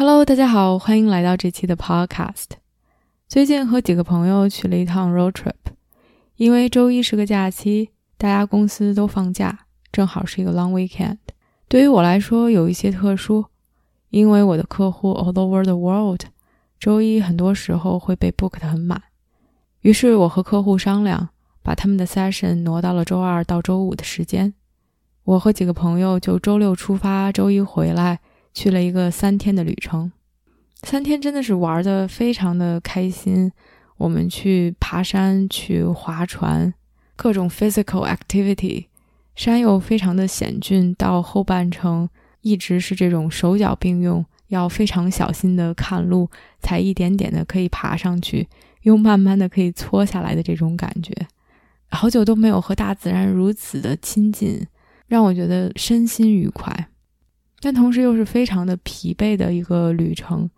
Hello，大家好，欢迎来到这期的 Podcast。最近和几个朋友去了一趟 road trip，因为周一是个假期，大家公司都放假，正好是一个 long weekend。对于我来说有一些特殊，因为我的客户 all over the world，周一很多时候会被 book 得很满。于是我和客户商量，把他们的 session 挪到了周二到周五的时间。我和几个朋友就周六出发，周一回来。去了一个三天的旅程，三天真的是玩的非常的开心。我们去爬山，去划船，各种 physical activity。山又非常的险峻，到后半程一直是这种手脚并用，要非常小心的看路，才一点点的可以爬上去，又慢慢的可以搓下来的这种感觉。好久都没有和大自然如此的亲近，让我觉得身心愉快。但同时又是非常的疲惫的一个旅程，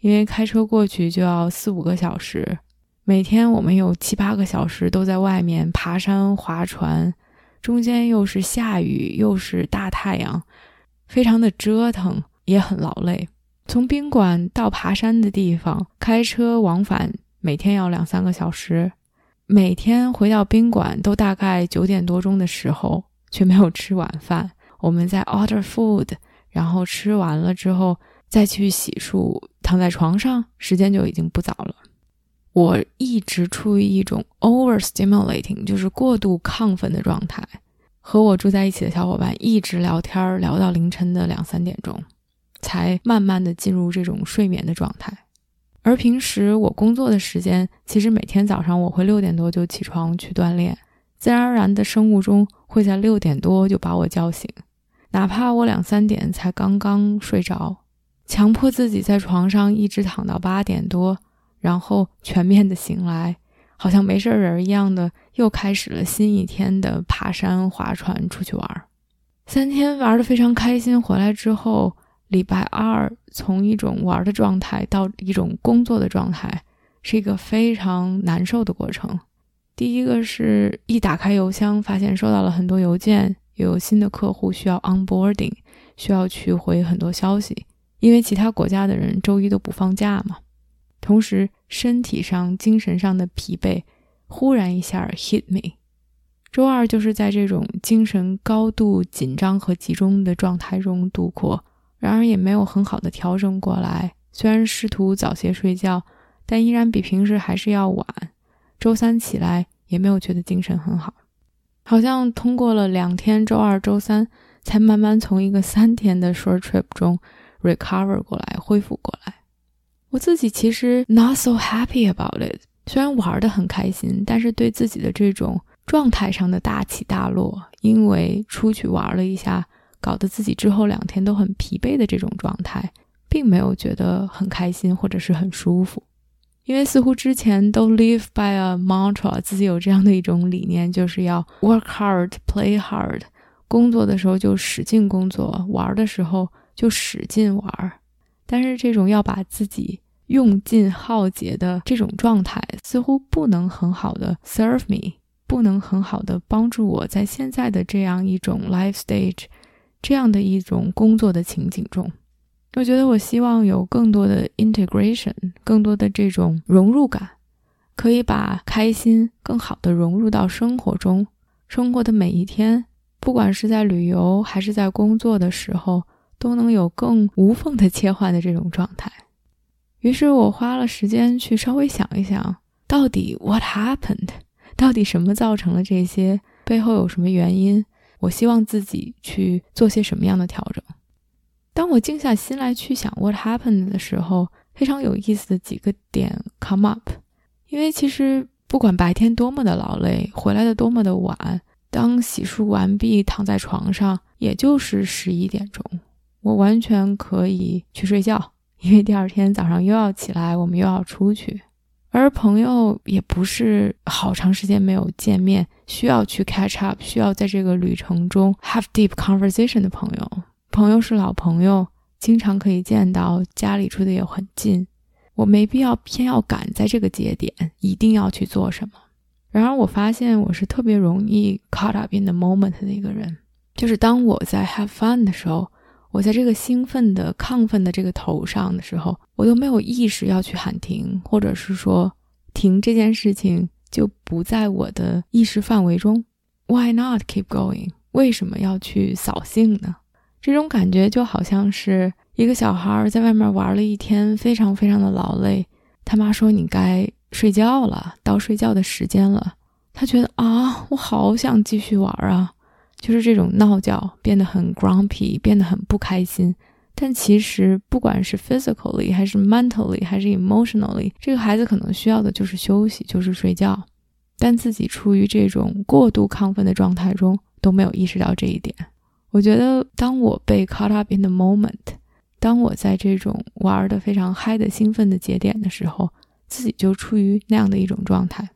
因为开车过去就要四五个小时，每天我们有七八个小时都在外面爬山、划船，中间又是下雨又是大太阳，非常的折腾，也很劳累。从宾馆到爬山的地方开车往返，每天要两三个小时，每天回到宾馆都大概九点多钟的时候，却没有吃晚饭，我们在 order food。然后吃完了之后再去洗漱，躺在床上，时间就已经不早了。我一直处于一种 overstimulating，就是过度亢奋的状态，和我住在一起的小伙伴一直聊天，聊到凌晨的两三点钟，才慢慢的进入这种睡眠的状态。而平时我工作的时间，其实每天早上我会六点多就起床去锻炼，自然而然的生物钟会在六点多就把我叫醒。哪怕我两三点才刚刚睡着，强迫自己在床上一直躺到八点多，然后全面的醒来，好像没事人一样的，又开始了新一天的爬山、划船、出去玩。三天玩的非常开心，回来之后，礼拜二从一种玩的状态到一种工作的状态，是一个非常难受的过程。第一个是一打开邮箱，发现收到了很多邮件。有新的客户需要 onboarding，需要去回很多消息，因为其他国家的人周一都不放假嘛。同时，身体上、精神上的疲惫忽然一下 hit me。周二就是在这种精神高度紧张和集中的状态中度过，然而也没有很好的调整过来。虽然试图早些睡觉，但依然比平时还是要晚。周三起来也没有觉得精神很好。好像通过了两天，周二、周三才慢慢从一个三天的 short trip 中 recover 过来，恢复过来。我自己其实 not so happy about it。虽然玩的很开心，但是对自己的这种状态上的大起大落，因为出去玩了一下，搞得自己之后两天都很疲惫的这种状态，并没有觉得很开心或者是很舒服。因为似乎之前都 live by a mantra，自己有这样的一种理念，就是要 work hard, play hard，工作的时候就使劲工作，玩的时候就使劲玩。但是这种要把自己用尽耗竭的这种状态，似乎不能很好的 serve me，不能很好的帮助我在现在的这样一种 life stage，这样的一种工作的情景中。我觉得我希望有更多的 integration，更多的这种融入感，可以把开心更好的融入到生活中。生活的每一天，不管是在旅游还是在工作的时候，都能有更无缝的切换的这种状态。于是我花了时间去稍微想一想，到底 what happened，到底什么造成了这些，背后有什么原因？我希望自己去做些什么样的调整。当我静下心来去想 what happened 的时候，非常有意思的几个点 come up。因为其实不管白天多么的劳累，回来的多么的晚，当洗漱完毕躺在床上，也就是十一点钟，我完全可以去睡觉，因为第二天早上又要起来，我们又要出去。而朋友也不是好长时间没有见面，需要去 catch up，需要在这个旅程中 have deep conversation 的朋友。朋友是老朋友，经常可以见到，家里住的也很近。我没必要偏要赶在这个节点，一定要去做什么。然而，我发现我是特别容易 caught up in the moment 的一个人，就是当我在 have fun 的时候。我在这个兴奋的、亢奋的这个头上的时候，我都没有意识要去喊停，或者是说停这件事情就不在我的意识范围中。Why not keep going？为什么要去扫兴呢？这种感觉就好像是一个小孩在外面玩了一天，非常非常的劳累，他妈说你该睡觉了，到睡觉的时间了，他觉得啊，我好想继续玩啊。就是这种闹觉，变得很 grumpy，变得很不开心。但其实，不管是 physically 还是 mentally 还是 emotionally，这个孩子可能需要的就是休息，就是睡觉。但自己处于这种过度亢奋的状态中，都没有意识到这一点。我觉得，当我被 caught up in the moment，当我在这种玩的非常嗨的兴奋的节点的时候，自己就处于那样的一种状态。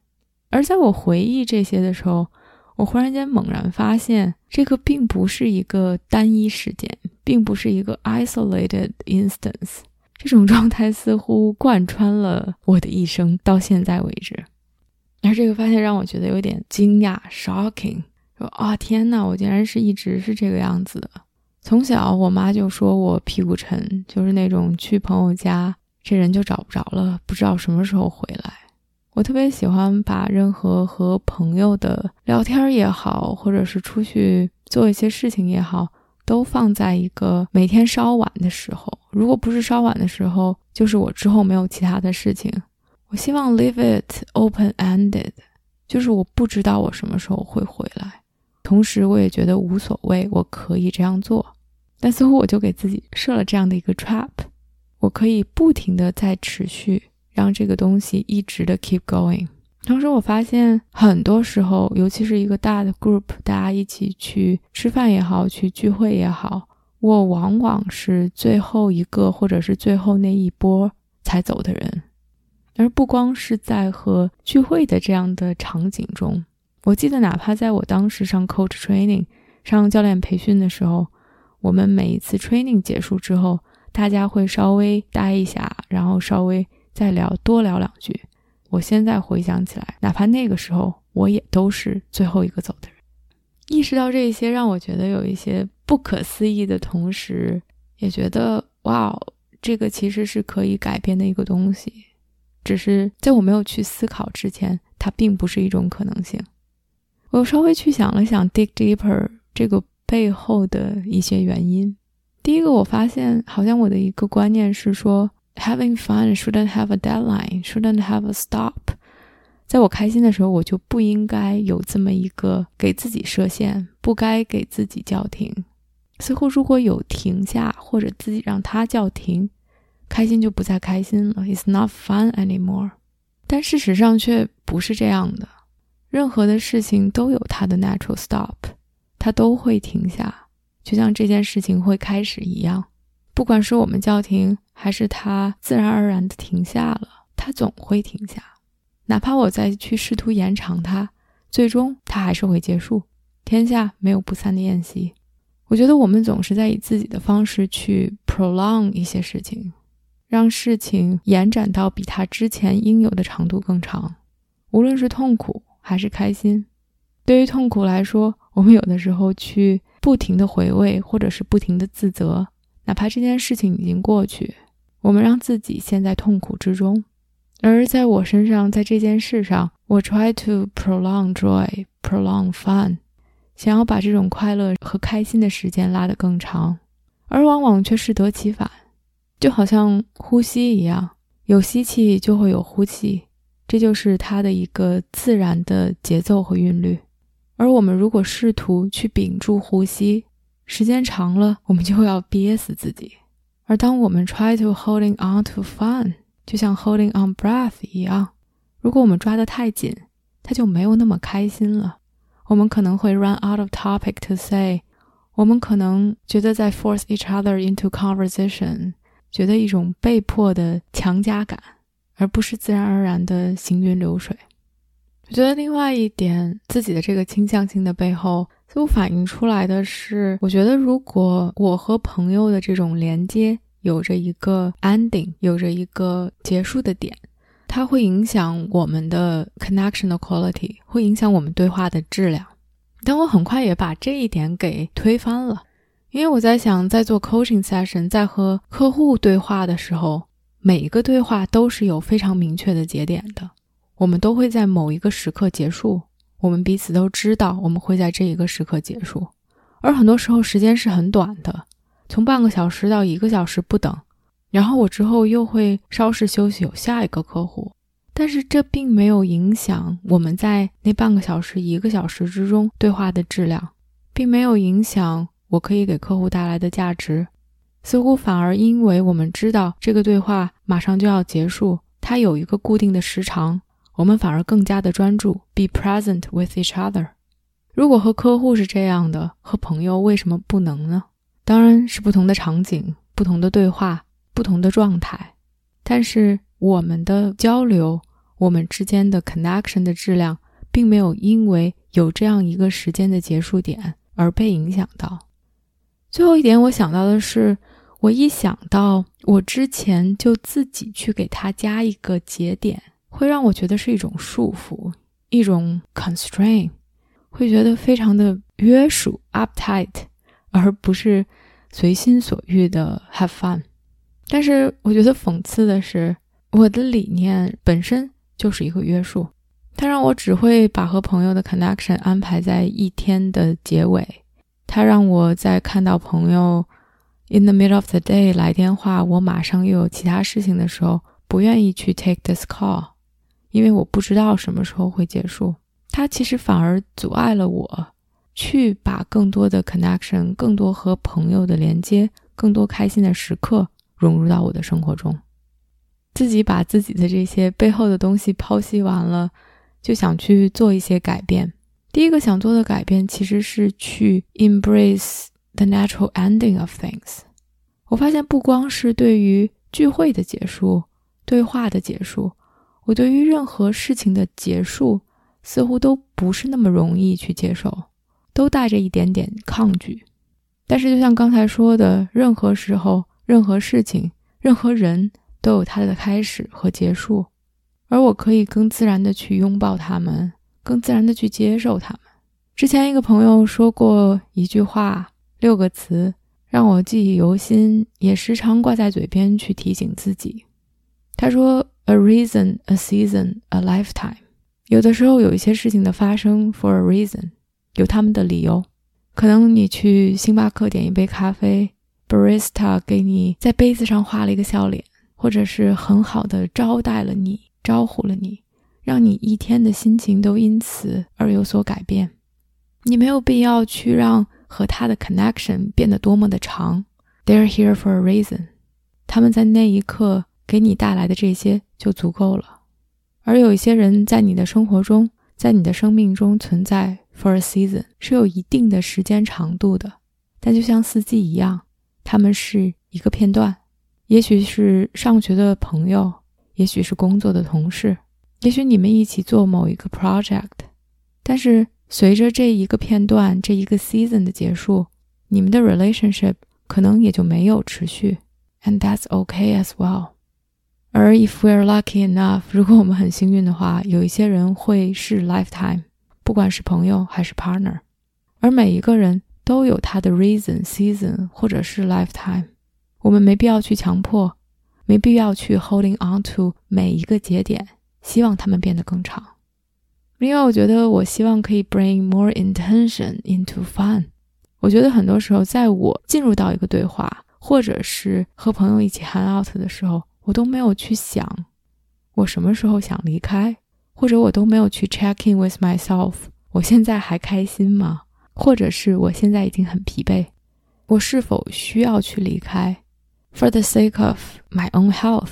而在我回忆这些的时候，我忽然间猛然发现，这个并不是一个单一事件，并不是一个 isolated instance。这种状态似乎贯穿了我的一生，到现在为止。而这个发现让我觉得有点惊讶，shocking。说啊，天呐，我竟然是一直是这个样子的。从小，我妈就说我屁股沉，就是那种去朋友家，这人就找不着了，不知道什么时候回来。我特别喜欢把任何和朋友的聊天也好，或者是出去做一些事情也好，都放在一个每天稍晚的时候。如果不是稍晚的时候，就是我之后没有其他的事情。我希望 leave it open ended，就是我不知道我什么时候会回来。同时，我也觉得无所谓，我可以这样做。但似乎我就给自己设了这样的一个 trap，我可以不停的在持续。让这个东西一直的 keep going。同时，我发现很多时候，尤其是一个大的 group，大家一起去吃饭也好，去聚会也好，我往往是最后一个，或者是最后那一波才走的人。而不光是在和聚会的这样的场景中，我记得哪怕在我当时上 coach training，上教练培训的时候，我们每一次 training 结束之后，大家会稍微待一下，然后稍微。再聊多聊两句。我现在回想起来，哪怕那个时候，我也都是最后一个走的人。意识到这些，让我觉得有一些不可思议的同时，也觉得哇，这个其实是可以改变的一个东西。只是在我没有去思考之前，它并不是一种可能性。我稍微去想了想，dig deeper 这个背后的一些原因。第一个，我发现好像我的一个观念是说。Having fun shouldn't have a deadline, shouldn't have a stop。在我开心的时候，我就不应该有这么一个给自己设限，不该给自己叫停。似乎如果有停下，或者自己让它叫停，开心就不再开心了。It's not fun anymore。但事实上却不是这样的。任何的事情都有它的 natural stop，它都会停下，就像这件事情会开始一样。不管是我们叫停，还是它自然而然的停下了，它总会停下。哪怕我再去试图延长它，最终它还是会结束。天下没有不散的宴席。我觉得我们总是在以自己的方式去 prolong 一些事情，让事情延展到比它之前应有的长度更长。无论是痛苦还是开心，对于痛苦来说，我们有的时候去不停的回味，或者是不停的自责。哪怕这件事情已经过去，我们让自己陷在痛苦之中。而在我身上，在这件事上，我 try to prolong joy, prolong fun，想要把这种快乐和开心的时间拉得更长，而往往却适得其反，就好像呼吸一样，有吸气就会有呼气，这就是它的一个自然的节奏和韵律。而我们如果试图去屏住呼吸，时间长了，我们就要憋死自己。而当我们 try to holding on to fun，就像 holding on breath 一样，如果我们抓得太紧，它就没有那么开心了。我们可能会 run out of topic to say，我们可能觉得在 force each other into conversation，觉得一种被迫的强加感，而不是自然而然的行云流水。我觉得另外一点，自己的这个倾向性的背后，似乎反映出来的是，我觉得如果我和朋友的这种连接有着一个 ending，有着一个结束的点，它会影响我们的 connection 的 quality，会影响我们对话的质量。但我很快也把这一点给推翻了，因为我在想，在做 coaching session，在和客户对话的时候，每一个对话都是有非常明确的节点的。我们都会在某一个时刻结束，我们彼此都知道我们会在这一个时刻结束，而很多时候时间是很短的，从半个小时到一个小时不等。然后我之后又会稍事休息，有下一个客户，但是这并没有影响我们在那半个小时、一个小时之中对话的质量，并没有影响我可以给客户带来的价值，似乎反而因为我们知道这个对话马上就要结束，它有一个固定的时长。我们反而更加的专注，be present with each other。如果和客户是这样的，和朋友为什么不能呢？当然是不同的场景、不同的对话、不同的状态。但是我们的交流，我们之间的 connection 的质量，并没有因为有这样一个时间的结束点而被影响到。最后一点，我想到的是，我一想到我之前就自己去给他加一个节点。会让我觉得是一种束缚，一种 constraint，会觉得非常的约束 uptight，而不是随心所欲的 have fun。但是我觉得讽刺的是，我的理念本身就是一个约束，它让我只会把和朋友的 connection 安排在一天的结尾，它让我在看到朋友 in the middle of the day 来电话，我马上又有其他事情的时候，不愿意去 take this call。因为我不知道什么时候会结束，它其实反而阻碍了我去把更多的 connection、更多和朋友的连接、更多开心的时刻融入到我的生活中。自己把自己的这些背后的东西剖析完了，就想去做一些改变。第一个想做的改变其实是去 embrace the natural ending of things。我发现不光是对于聚会的结束、对话的结束。我对于任何事情的结束，似乎都不是那么容易去接受，都带着一点点抗拒。但是，就像刚才说的，任何时候、任何事情、任何人都有它的开始和结束，而我可以更自然的去拥抱他们，更自然的去接受他们。之前一个朋友说过一句话，六个词，让我记忆犹新，也时常挂在嘴边去提醒自己。他说。A reason, a season, a lifetime。有的时候有一些事情的发生，for a reason，有他们的理由。可能你去星巴克点一杯咖啡，barista 给你在杯子上画了一个笑脸，或者是很好的招待了你，招呼了你，让你一天的心情都因此而有所改变。你没有必要去让和他的 connection 变得多么的长。They're here for a reason。他们在那一刻。给你带来的这些就足够了，而有一些人在你的生活中，在你的生命中存在 for a season 是有一定的时间长度的，但就像四季一样，他们是一个片段，也许是上学的朋友，也许是工作的同事，也许你们一起做某一个 project，但是随着这一个片段这一个 season 的结束，你们的 relationship 可能也就没有持续，and that's okay as well。而 if we're lucky enough，如果我们很幸运的话，有一些人会是 lifetime，不管是朋友还是 partner。而每一个人都有他的 reason、season 或者是 lifetime。我们没必要去强迫，没必要去 holding on to 每一个节点，希望他们变得更长。另外，我觉得我希望可以 bring more intention into fun。我觉得很多时候，在我进入到一个对话，或者是和朋友一起 hang out 的时候。我都没有去想，我什么时候想离开，或者我都没有去 check in with myself。我现在还开心吗？或者是我现在已经很疲惫，我是否需要去离开？For the sake of my own health，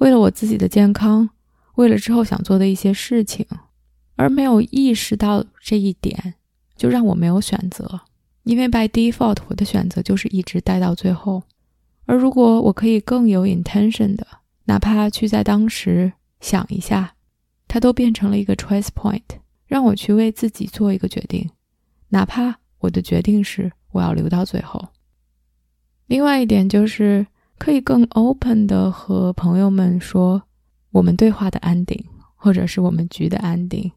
为了我自己的健康，为了之后想做的一些事情，而没有意识到这一点，就让我没有选择。因为 by default，我的选择就是一直待到最后。而如果我可以更有 intention 的，哪怕去在当时想一下，它都变成了一个 choice point，让我去为自己做一个决定，哪怕我的决定是我要留到最后。另外一点就是可以更 open 的和朋友们说我们对话的 ending，或者是我们局的 ending，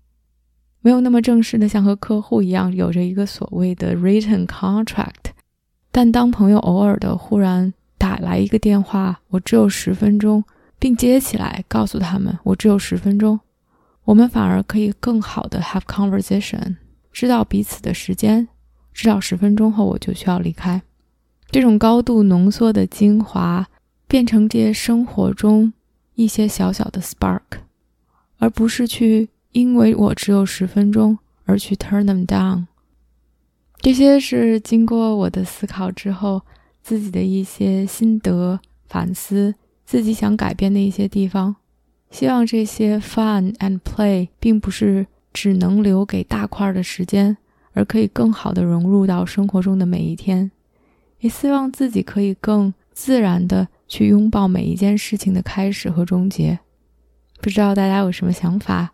没有那么正式的像和客户一样有着一个所谓的 written contract，但当朋友偶尔的忽然。打来一个电话，我只有十分钟，并接起来告诉他们我只有十分钟，我们反而可以更好的 have conversation，知道彼此的时间，知道十分钟后我就需要离开。这种高度浓缩的精华，变成这些生活中一些小小的 spark，而不是去因为我只有十分钟而去 turn them down。这些是经过我的思考之后。自己的一些心得反思，自己想改变的一些地方，希望这些 fun and play 并不是只能留给大块的时间，而可以更好的融入到生活中的每一天。也希望自己可以更自然的去拥抱每一件事情的开始和终结。不知道大家有什么想法，